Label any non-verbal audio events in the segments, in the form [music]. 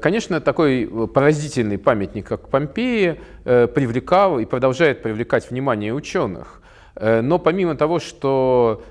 Конечно, такой поразительный памятник, как Помпеи, привлекал и продолжает привлекать внимание ученых. Но помимо того, что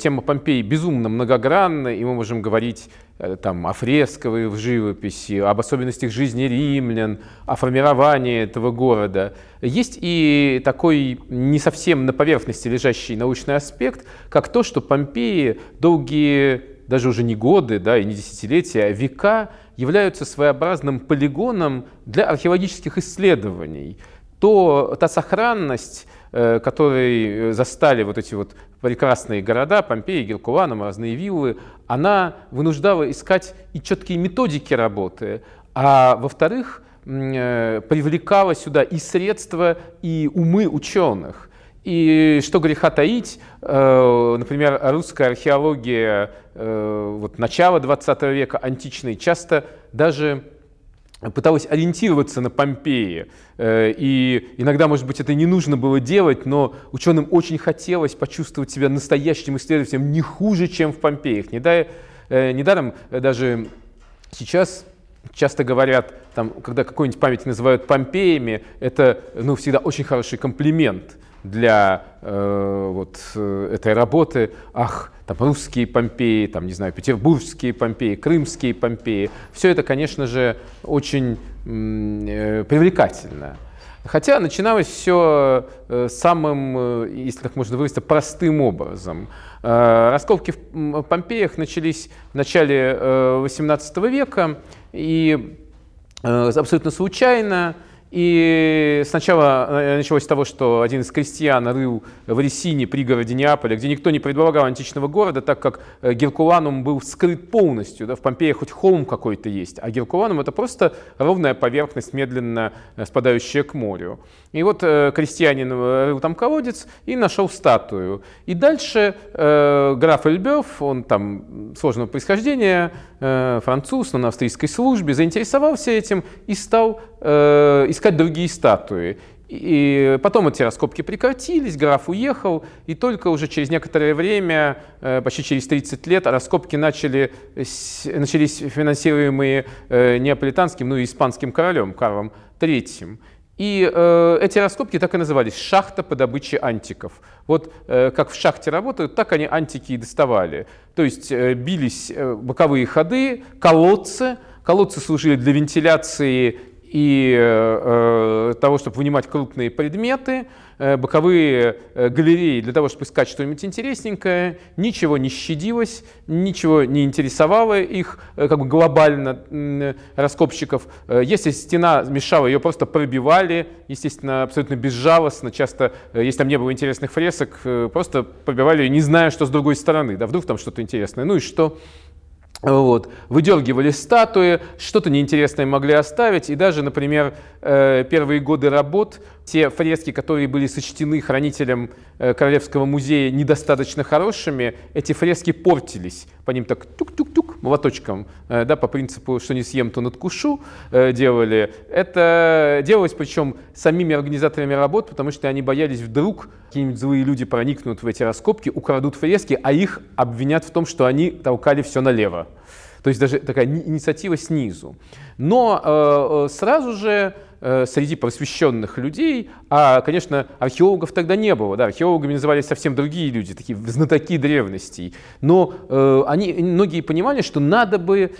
тема Помпеи безумно многогранна, и мы можем говорить Э, там, о фресковой в живописи, об особенностях жизни римлян, о формировании этого города. Есть и такой не совсем на поверхности лежащий научный аспект, как то, что Помпеи долгие, даже уже не годы да, и не десятилетия, а века являются своеобразным полигоном для археологических исследований. То, та сохранность, Э, которые застали вот эти вот прекрасные города, Помпеи, Геркуланум, разные виллы, она вынуждала искать и четкие методики работы, а во-вторых, э, привлекала сюда и средства, и умы ученых. И что греха таить, э, например, русская археология вот, начала 20 века, античной, часто даже пыталась ориентироваться на Помпеи. Э, и иногда, может быть, это не нужно было делать, но ученым очень хотелось почувствовать себя настоящим исследователем не хуже, чем в Помпеях. Э, недаром даже сейчас часто говорят, там, когда какой-нибудь памятник называют Помпеями, это ну, всегда очень хороший комплимент для э, вот, э, этой работы. Ах, там русские Помпеи, там, не знаю, петербургские Помпеи, крымские Помпеи. Все это, конечно же, очень э, привлекательно. Хотя начиналось все э, самым, э, если так можно выразиться, простым образом. Раскопки в Помпеях начались в начале XVIII века, и абсолютно случайно и сначала э, началось с того, что один из крестьян рыл в Ресине, пригороде Неаполя, где никто не предполагал античного города, так как э, Геркуланум был скрыт полностью. Да, в Помпее хоть холм какой-то есть, а Геркуланум это просто ровная поверхность, медленно э, спадающая к морю. И вот крестьянин рыл там колодец и нашел статую. И дальше э, граф Эльбёв, он там сложного происхождения, э, француз, но на австрийской службе, заинтересовался этим и стал э, искать другие статуи. И потом эти раскопки прекратились, граф уехал, и только уже через некоторое время, э, почти через 30 лет, раскопки начали, начались финансируемые э, неаполитанским, ну и испанским королем Карлом III. И э, эти раскопки так и назывались «шахта по добыче антиков». Вот э, как в шахте работают, так они антики и доставали. То есть э, бились э, боковые ходы, колодцы. Колодцы служили для вентиляции и э, э, того, чтобы вынимать крупные предметы, э, боковые э, галереи для того, чтобы искать что-нибудь интересненькое, ничего не щадилось, ничего не интересовало их э, как бы глобально э, раскопщиков. Э, если стена мешала, ее просто пробивали, естественно, абсолютно безжалостно, часто, э, если там не было интересных фресок, э, просто пробивали, не зная, что с другой стороны, да, вдруг там что-то интересное, ну и что? Вот. Выдергивали статуи, что-то неинтересное могли оставить. И даже, например, э, первые годы работ, те фрески, которые были сочтены хранителем э, Королевского музея недостаточно хорошими, эти фрески портились. По ним так тук-тук-тук молоточком, э, да, по принципу, что не съем, то надкушу делали. Это делалось причем самими организаторами работ, потому что они боялись вдруг какие-нибудь злые люди проникнут в эти раскопки, украдут фрески, а их обвинят в том, что они толкали все налево. То есть даже такая инициатива снизу. Но э, э, сразу же э, среди просвещенных людей, а, конечно, археологов тогда не было, да, археологами назывались совсем другие люди, такие знатоки древностей, но э, они, многие понимали, что надо бы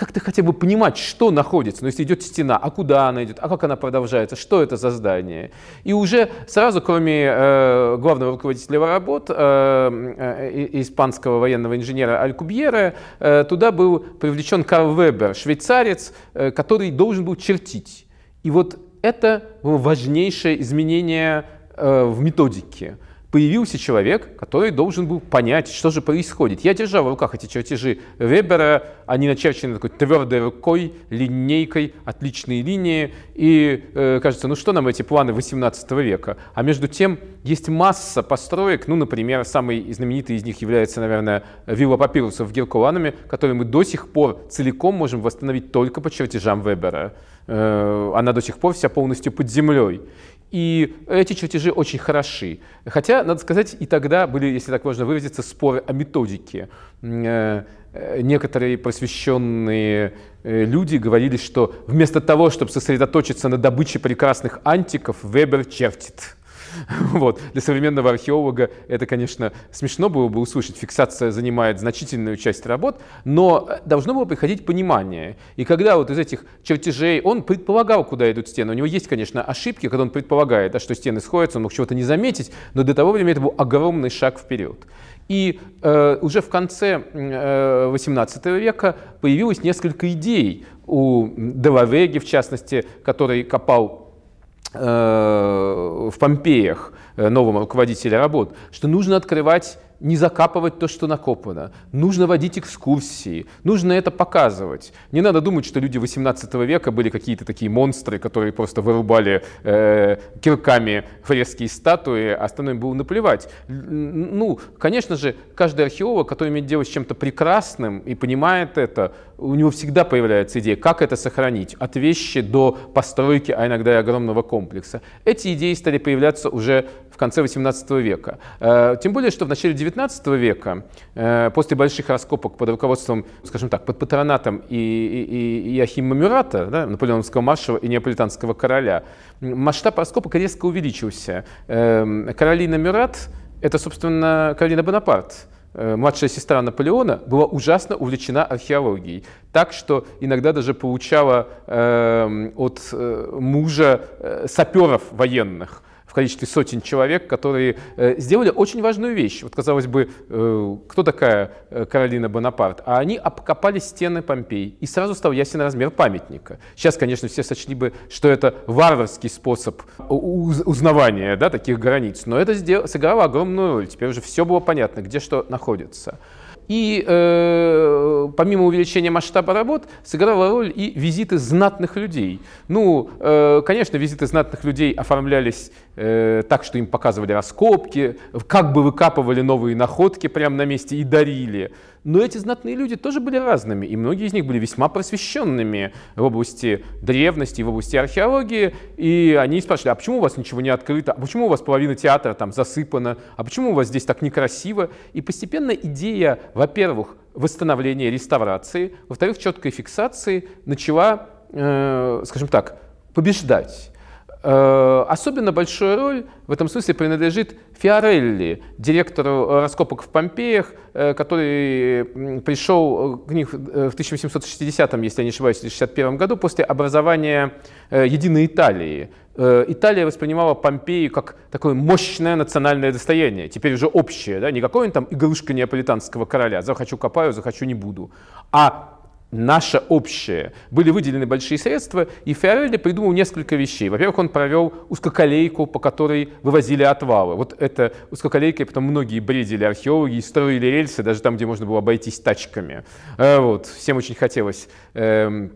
как-то хотя бы понимать, что находится. Но если идет стена, а куда она идет, а как она продолжается, что это за здание. И уже сразу, кроме э, главного руководителя работ, э, э, испанского военного инженера Алькубьера, э, туда был привлечен Карл Вебер, швейцарец, э, который должен был чертить. И вот это было важнейшее изменение э, в методике появился человек, который должен был понять, что же происходит. Я держал в руках эти чертежи Вебера, они начерчены такой твердой рукой, линейкой, отличные линии, и э, кажется, ну что нам эти планы 18 века? А между тем есть масса построек, ну, например, самый знаменитый из них является, наверное, вилла папирусов в Геркулануме, который мы до сих пор целиком можем восстановить только по чертежам Вебера. Э, она до сих пор вся полностью под землей. И эти чертежи очень хороши. Хотя, надо сказать, и тогда были, если так можно выразиться, споры о методике. Э, некоторые просвещенные люди говорили, что вместо того, чтобы сосредоточиться на добыче прекрасных антиков, Вебер чертит. [laughs] Вот. Для современного археолога это, конечно, смешно было бы услышать. Фиксация занимает значительную часть работ, но должно было приходить понимание. И когда вот из этих чертежей он предполагал, куда идут стены, у него есть, конечно, ошибки, когда он предполагает, да, что стены сходятся, он мог чего-то не заметить, но до того времени это был огромный шаг вперед. И э, уже в конце э, XVIII века появилось несколько идей у Делавеги, в частности, который копал Э, в Помпеях э, нового руководителя работ, что нужно открывать не закапывать то, что накопано. Нужно водить экскурсии, нужно это показывать. Не надо думать, что люди 18 века были какие-то такие монстры, которые просто вырубали э, кирками фресские статуи, а остальным было наплевать. Ну, конечно же, каждый археолог, который имеет дело с чем-то прекрасным и понимает это, у него всегда появляется идея, как это сохранить, от вещи до постройки, а иногда и огромного комплекса. Эти идеи стали появляться уже конце 18 века. Э, тем более, что в начале 19 века, э, после больших раскопок под руководством, скажем так, под патронатом и, и, и Иохима Мюрата, да, наполеоновского маршала и неаполитанского короля, масштаб раскопок резко увеличился. Э, Каролина Мюрат – это, собственно, Каролина Бонапарт – младшая сестра Наполеона, была ужасно увлечена археологией. Так что иногда даже получала э, от э, мужа э, саперов военных в количестве сотен человек, которые э, сделали очень важную вещь. Вот, казалось бы, э, кто такая э, Каролина Бонапарт? А они обкопали стены Помпей, и сразу стал ясен размер памятника. Сейчас, конечно, все сочли бы, что это варварский способ узнавания да, таких границ, но это сыграло огромную роль. Теперь уже все было понятно, где что находится. И э, помимо увеличения масштаба работ сыграла роль и визиты знатных людей. Ну, э, конечно, визиты знатных людей оформлялись э, так, что им показывали раскопки, как бы выкапывали новые находки прямо на месте и дарили. Но эти знатные люди тоже были разными, и многие из них были весьма просвещенными в области древности, в области археологии, и они спрашивали, а почему у вас ничего не открыто, а почему у вас половина театра там засыпана, а почему у вас здесь так некрасиво? И постепенно идея, во-первых, восстановления реставрации, во-вторых, четкой фиксации начала, э, скажем так, побеждать. Э, особенно большую роль в этом смысле принадлежит Фиорелли, директору раскопок в Помпеях, э, который пришел к них в 1860, если я не ошибаюсь, или 61 году после образования э, единой Италии. Италия воспринимала Помпеи как такое мощное национальное достояние, теперь уже общее, да, не какое-нибудь там игрушка неаполитанского короля, захочу копаю, захочу не буду, а наше общее. Были выделены большие средства, и Фиорелли придумал несколько вещей. Во-первых, он провел узкоколейку, по которой вывозили отвалы. Вот это узкоколейка, потом многие бредили археологи и строили рельсы, даже там, где можно было обойтись тачками. Э, вот. Всем очень хотелось эм,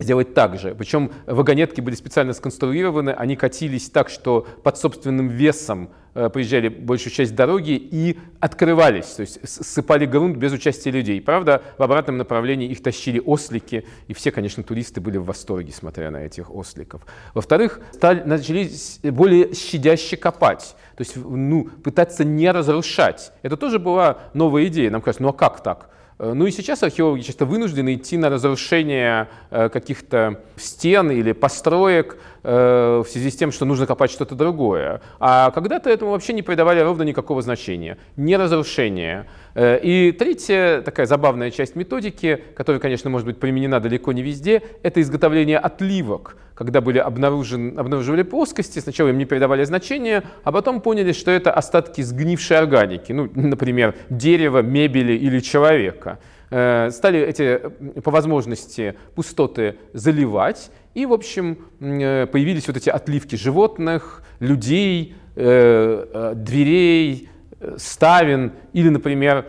сделать так же. Причем вагонетки были специально сконструированы, они катились так, что под собственным весом Э, приезжали большую часть дороги и открывались, то есть ссыпали грунт без участия людей. Правда, в обратном направлении их тащили ослики, и все, конечно, туристы были в восторге, смотря на этих осликов. Во-вторых, стали, начали более щадяще копать, то есть ну, пытаться не разрушать. Это тоже была новая идея. Нам кажется, ну а как так? Э, ну и сейчас археологи часто вынуждены идти на разрушение э, каких-то стен или построек э, в связи с тем, что нужно копать что-то другое. А когда-то этому вообще не придавали ровно никакого значения. Не разрушение. И третья такая забавная часть методики, которая, конечно, может быть применена далеко не везде, это изготовление отливок. Когда были обнаружен, обнаруживали плоскости, сначала им не придавали значения, а потом поняли, что это остатки сгнившей органики, ну, например, дерева, мебели или человека. Э, стали эти, по возможности, пустоты заливать, и, в общем, э, появились вот эти отливки животных, людей, э, дверей, ставен или, например,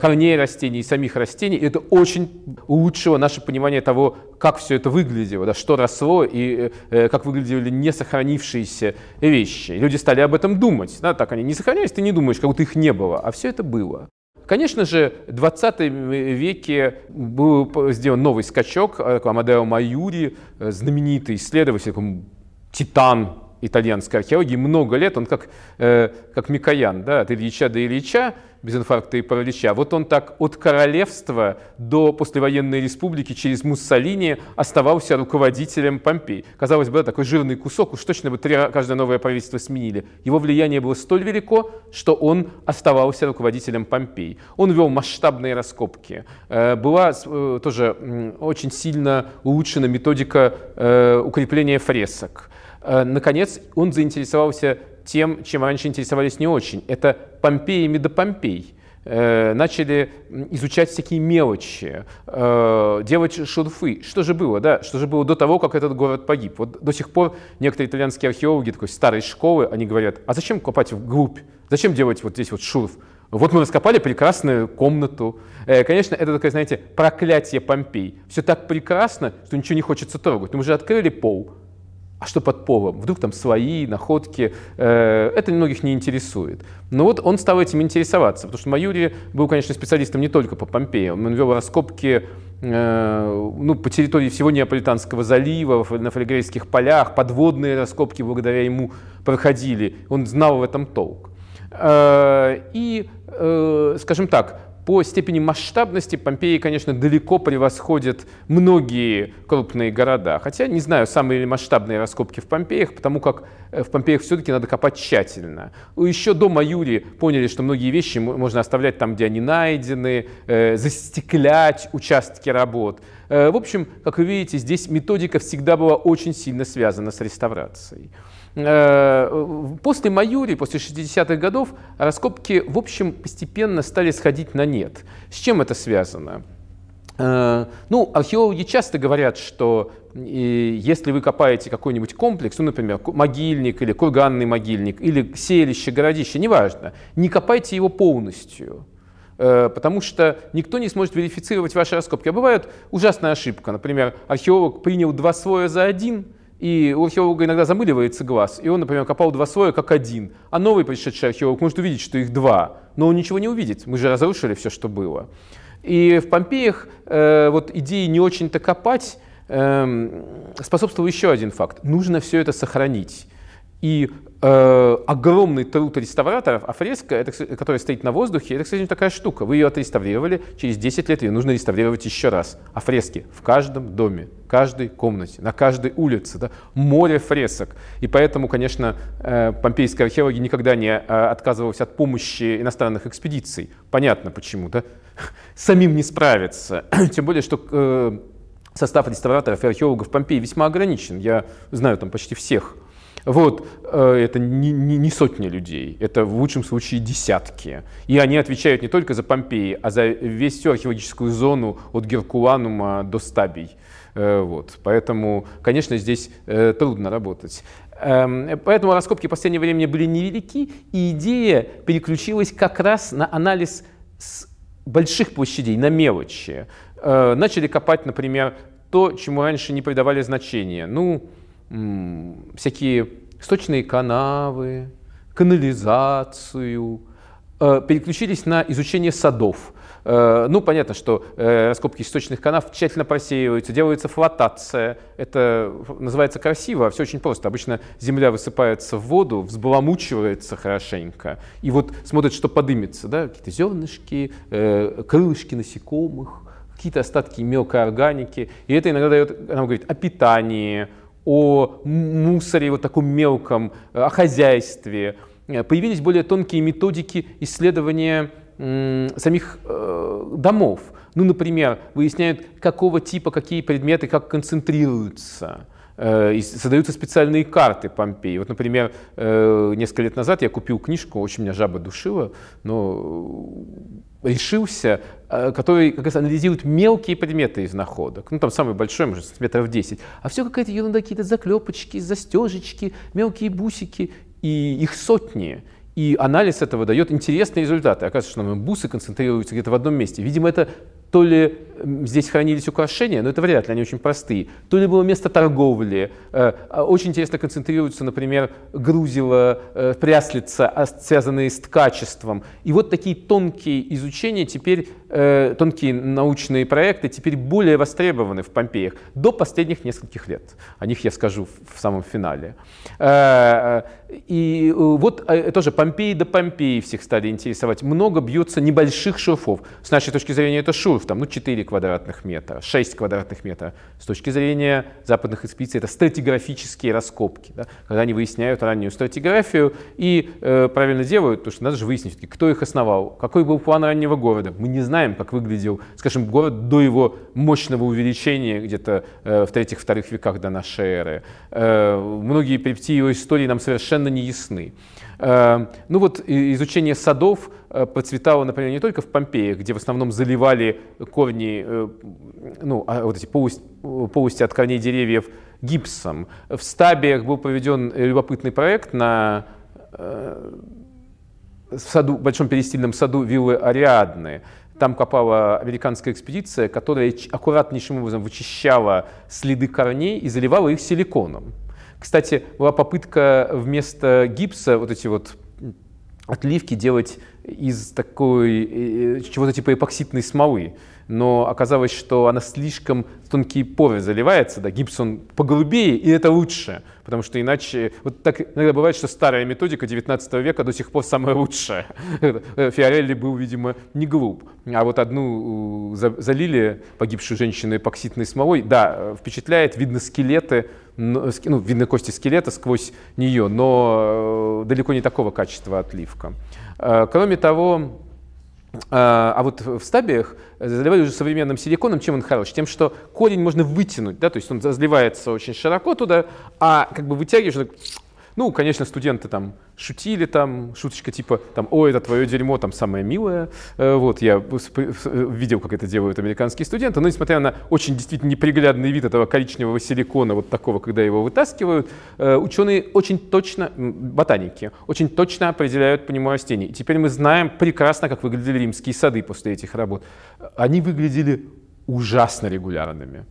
корней растений и самих растений. И это очень улучшило наше понимание того, как все это выглядело, да, что росло и э, как выглядели не сохранившиеся вещи. И люди стали об этом думать. Да, так они не сохранялись, ты не думаешь, как будто их не было, а все это было. Конечно же, в 20 веке был сделан новый скачок. Амадео Майюри, э, знаменитый исследователь, титан итальянской археологии много лет, он как, э, как Микоян, да, от Ильича до Ильича, без инфаркта и паралича. Вот он так от королевства до послевоенной республики через Муссолини оставался руководителем Помпей. Казалось бы, да, такой жирный кусок, уж точно бы три, каждое новое правительство сменили. Его влияние было столь велико, что он оставался руководителем Помпей. Он вел масштабные раскопки. Э, была э, тоже очень сильно улучшена методика э, укрепления фресок. Наконец, он заинтересовался тем, чем раньше интересовались не очень. Это Помпеями до Помпей. Э, начали изучать всякие мелочи, э, делать шурфы. Что же было, да? Что же было до того, как этот город погиб? Вот до сих пор некоторые итальянские археологи такой старой школы, они говорят, а зачем копать вглубь? Зачем делать вот здесь вот шурф? Вот мы раскопали прекрасную комнату. Э, конечно, это такое, знаете, проклятие Помпей. Все так прекрасно, что ничего не хочется трогать. Мы же открыли пол, а что под полом? Вдруг там свои находки? Э, это многих не интересует. Но вот он стал этим интересоваться, потому что Маюри был, конечно, специалистом не только по Помпеи. Он вел раскопки э, ну, по территории всего Неаполитанского залива, на фалигрейских полях, подводные раскопки благодаря ему проходили. Он знал в этом толк. Э, и, скажем так, по степени масштабности Помпеи, конечно, далеко превосходят многие крупные города. Хотя, не знаю, самые ли масштабные раскопки в Помпеях, потому как э, в Помпеях все-таки надо копать тщательно. Еще до Маюри поняли, что многие вещи можно оставлять там, где они найдены, э, застеклять участки работ. Э, в общем, как вы видите, здесь методика всегда была очень сильно связана с реставрацией. Э, после Маюри, после 60-х годов, раскопки, в общем, постепенно стали сходить на нет. С чем это связано? Э, ну, археологи часто говорят, что если вы копаете какой-нибудь комплекс, ну, например, могильник или курганный могильник, или селище, городище, неважно, не копайте его полностью э, потому что никто не сможет верифицировать ваши раскопки. А бывает ужасная ошибка. Например, археолог принял два слоя за один – и у археолога иногда замыливается глаз, и он, например, копал два слоя как один, а новый пришедший археолог может увидеть, что их два, но он ничего не увидит, мы же разрушили все, что было. И в Помпеях э, вот идеи не очень-то копать э, способствовал еще один факт. Нужно все это сохранить. И э, огромный труд реставраторов, а фреска, это, которая стоит на воздухе, это, кстати, такая штука. Вы ее отреставрировали, через 10 лет ее нужно реставрировать еще раз. А фрески в каждом доме, каждой комнате, на каждой улице. Да? Море фресок. И поэтому, конечно, э, помпейские археологи никогда не э, от помощи иностранных экспедиций. Понятно почему. Да? [laughs] Самим не справиться. [clears throat] Тем более, что э, состав реставраторов и археологов Помпеи весьма ограничен. Я знаю там почти всех вот, э, это не, не, не сотни людей, это в лучшем случае десятки. И они отвечают не только за Помпеи, а за весь всю археологическую зону от Геркуланума до Стабий. Э, вот. Поэтому, конечно, здесь э, трудно работать. Эм, поэтому раскопки в последнее время были невелики, и идея переключилась как раз на анализ с больших площадей, на мелочи. Начали копать, например, то, чему раньше не придавали значения. Ну, всякие сточные канавы, канализацию, э, переключились на изучение садов. Э, ну, понятно, что э, раскопки источных канав тщательно просеиваются, делается флотация. Это называется красиво, а все очень просто. Обычно земля высыпается в воду, взбаламучивается хорошенько, и вот смотрят, что подымется. Да? Какие-то зернышки, крылышки насекомых, какие-то остатки мелкой органики. И это иногда дает, она говорит, о питании, о мусоре вот таком мелком, э, о хозяйстве. Э, появились более тонкие методики исследования самих э, домов. Ну, например, выясняют, какого типа, какие предметы, как концентрируются. И создаются специальные карты Помпеи. Вот, например, несколько лет назад я купил книжку, очень меня жаба душила, но решился, э, который как раз анализирует мелкие предметы из находок. Ну, там самый большой, может, сантиметров 10. А все какая-то ерунда, какие-то заклепочки, застежечки, мелкие бусики, и их сотни. И анализ этого дает интересные результаты. Оказывается, что бусы концентрируются где-то в одном месте. Видимо, это то ли здесь хранились украшения, но это вряд ли, они очень простые, то ли было место торговли. Э, а очень интересно концентрируются, например, Грузева, э, Пряслица, а, связанные с ткачеством. И вот такие тонкие изучения теперь, э, тонкие научные проекты теперь более востребованы в Помпеях до последних нескольких лет. О них я скажу в самом финале. И вот тоже Помпеи до Помпеи всех стали интересовать. Много бьется небольших шурфов. С нашей точки зрения это шурф, там, ну, 4 квадратных метра, 6 квадратных метров. С точки зрения западных экспедиций это стратиграфические раскопки, да, когда они выясняют раннюю стратиграфию и э, правильно делают, потому что надо же выяснить, кто их основал, какой был план раннего города. Мы не знаем, как выглядел, скажем, город до его мощного увеличения где-то э, в третьих-вторых веках до нашей эры. Э, многие перипетии его истории нам совершенно не ясны. Э, ну вот изучение садов процветало, например, не только в Помпеях, где в основном заливали корни, ну, а вот эти полости, полости от корней деревьев гипсом. В Стабиях был проведен любопытный проект на в саду, большом перестильном саду виллы Ариадны. Там копала американская экспедиция, которая аккуратнейшим образом вычищала следы корней и заливала их силиконом. Кстати, была попытка вместо гипса вот эти вот отливки делать из такой э, чего-то типа эпоксидной смолы но оказалось, что она слишком тонкие поры заливается, да, гипс он поголубее, и это лучше, потому что иначе, вот так иногда бывает, что старая методика 19 века до сих пор самая лучшая. [laughs] Фиорелли был, видимо, не глуп. А вот одну э, залили погибшую женщину эпоксидной смолой, да, впечатляет, видно скелеты, ну, видно кости скелета сквозь нее, но э, далеко не такого качества отливка. Э, кроме того, а, а вот в стабиях заливали уже современным силиконом. Чем он хорош? Тем, что корень можно вытянуть, да, то есть он разливается очень широко туда, а как бы вытягиваешь, ну, конечно, студенты там шутили, там, шуточка типа, там, ой, это твое дерьмо, там, самое милое. Э, вот, я видел, как это делают американские студенты, но несмотря на очень действительно неприглядный вид этого коричневого силикона, вот такого, когда его вытаскивают, э, ученые очень точно, ботаники, очень точно определяют по нему растений. И теперь мы знаем прекрасно, как выглядели римские сады после этих работ. Они выглядели ужасно регулярными.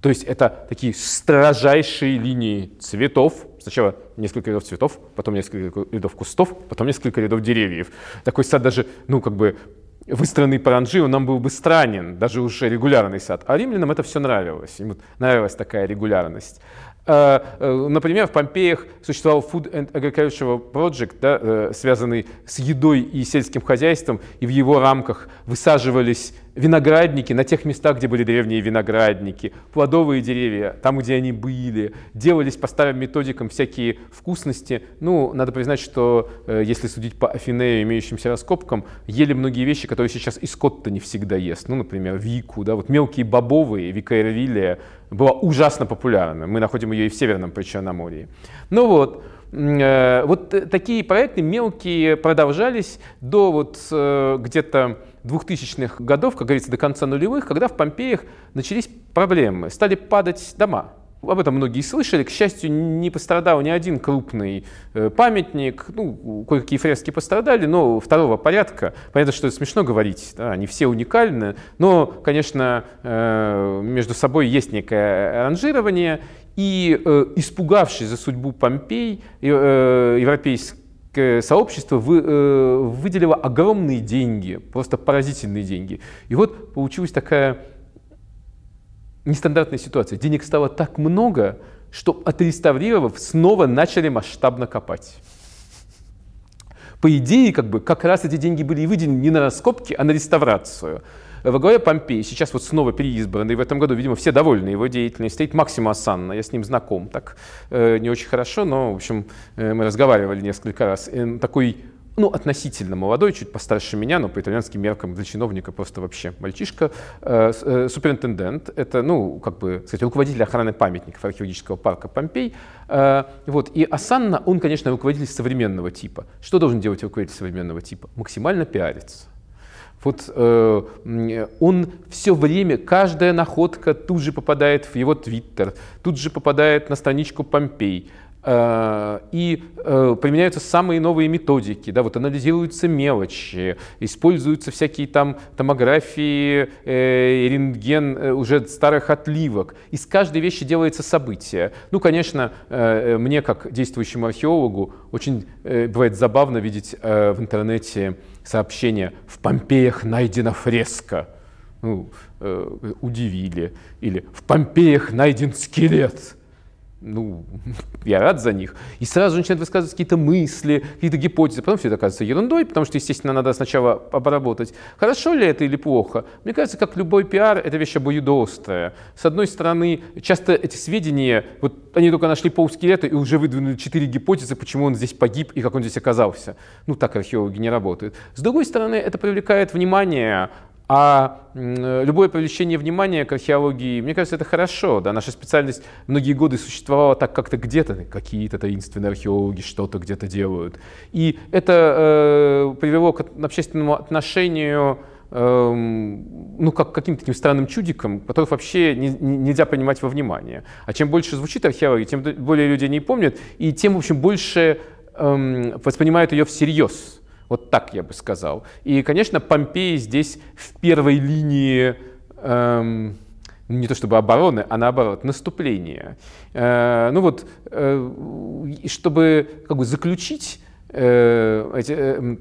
То есть это такие строжайшие линии цветов. Сначала несколько рядов цветов, потом несколько рядов кустов, потом несколько рядов деревьев. Такой сад даже, ну, как бы выстроенный по ранжи, он нам был бы странен, даже уже регулярный сад. А римлянам это все нравилось. Им нравилась такая регулярность. А, э, например, в Помпеях существовал Food and Agricultural Project, да, э, связанный с едой и сельским хозяйством, и в его рамках высаживались виноградники на тех местах, где были древние виноградники, плодовые деревья, там, где они были, делались по старым методикам всякие вкусности. Ну, надо признать, что э, если судить по Афинею, имеющимся раскопкам, ели многие вещи, которые сейчас и скот-то не всегда ест. Ну, например, вику, да, вот мелкие бобовые, вика эрвилия, была ужасно популярна. Мы находим ее и в Северном Причерноморье. Ну вот, вот такие проекты мелкие продолжались до вот э, где-то 2000-х годов, как говорится, до конца нулевых, когда в Помпеях начались проблемы, стали падать дома. Об этом многие слышали. К счастью, не пострадал ни один крупный э, памятник. Ну, кое-какие фрески пострадали, но второго порядка. Понятно, что это смешно говорить, да, они все уникальны. Но, конечно, э, между собой есть некое ранжирование. И э, испугавшись за судьбу Помпей, европейское сообщество выделило огромные деньги, просто поразительные деньги. И вот получилась такая нестандартная ситуация. Денег стало так много, что отреставрировав, снова начали масштабно копать. По идее, как бы, как раз эти деньги были выделены не на раскопки, а на реставрацию. Во главе Помпей, сейчас вот снова переизбранный, в этом году, видимо, все довольны его деятельностью, стоит Максима Асанна, я с ним знаком, так э, не очень хорошо, но, в общем, э, мы разговаривали несколько раз. Э, такой ну, относительно молодой, чуть постарше меня, но по итальянским меркам для чиновника просто вообще мальчишка. Э, э, суперинтендент, это, ну, как бы, сказать, руководитель охраны памятников археологического парка Помпей. Э, вот. И Асанна, он, конечно, руководитель современного типа. Что должен делать руководитель современного типа? Максимально пиариться. Вот э, он все время, каждая находка тут же попадает в его твиттер, тут же попадает на страничку Помпей. Э, и э, применяются самые новые методики, да, вот анализируются мелочи, используются всякие там томографии, э, рентген э, уже старых отливок. Из каждой вещи делается событие. Ну, конечно, э, мне, как действующему археологу, очень э, бывает забавно видеть э, в интернете сообщение «В Помпеях найдена фреска». Ну, э, удивили. Или «В Помпеях найден скелет» ну, [laughs] я рад за них. И сразу начинают высказывать какие-то мысли, какие-то гипотезы. Потом все это оказывается ерундой, потому что, естественно, надо сначала обработать. Хорошо ли это или плохо? Мне кажется, как любой пиар, это вещь обоюдоострая. С одной стороны, часто эти сведения, вот они только нашли полскелета и уже выдвинули четыре гипотезы, почему он здесь погиб и как он здесь оказался. Ну, так археологи не работают. С другой стороны, это привлекает внимание, а любое привлечение внимания к археологии, мне кажется, это хорошо. Да? Наша специальность многие годы существовала так как-то где-то, какие-то таинственные археологи что-то где-то делают. И это э, привело к общественному отношению э, ну, как каким-то таким странным чудиком, которых вообще не, не, нельзя принимать во внимание. А чем больше звучит археология, тем более люди не помнят, и тем, в общем, больше э, воспринимают ее всерьез. Вот так я бы сказал. И, конечно, Помпеи здесь в первой линии эм, не то чтобы обороны, а наоборот, наступления. Э, ну вот, э, чтобы как бы заключить э, эти,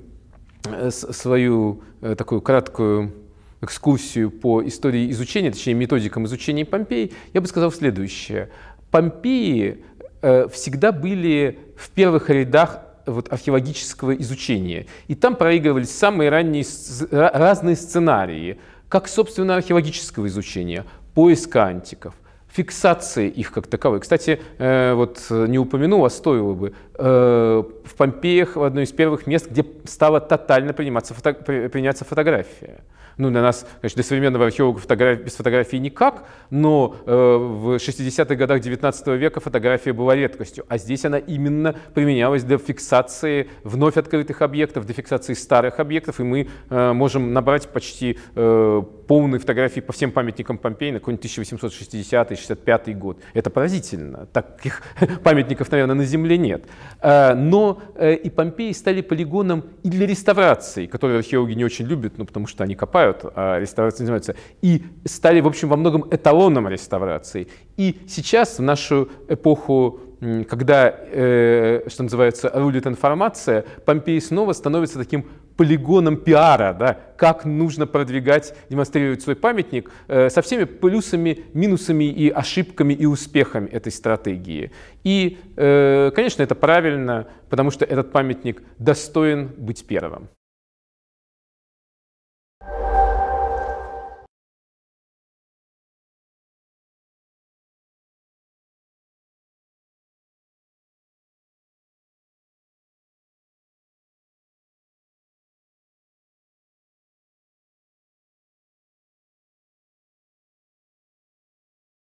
э, свою э, такую краткую экскурсию по истории изучения, точнее методикам изучения Помпеи, я бы сказал следующее. Помпеи э, всегда были в первых рядах вот, археологического изучения. И там проигрывались самые ранние разные сценарии, как, собственно, археологического изучения, поиска антиков, фиксации их как таковой. Кстати, э, вот не упомянул, а стоило бы. Э, в Помпеях в одно из первых мест, где стала тотально приниматься фото, приняться фотография. Ну, для нас, конечно, для современного археолога фотограф... без фотографии никак, но э, в 60-х годах 19 века фотография была редкостью, а здесь она именно применялась для фиксации вновь открытых объектов, для фиксации старых объектов, и мы э, можем набрать почти э, полные фотографии по всем памятникам Помпеи на какой-нибудь 1860-65 год. Это поразительно. Таких [laughs] памятников, наверное, на Земле нет. Э, но э, и Помпеи стали полигоном и для реставрации, которые археологи не очень любят, ну, потому что они копают а реставрацией занимаются, и стали, в общем, во многом эталоном реставрации. И сейчас, в нашу эпоху когда, э, что называется, рулит информация, Помпей снова становится таким полигоном пиара, да, как нужно продвигать, демонстрировать свой памятник э, со всеми плюсами, минусами и ошибками и успехами этой стратегии. И, э, конечно, это правильно, потому что этот памятник достоин быть первым.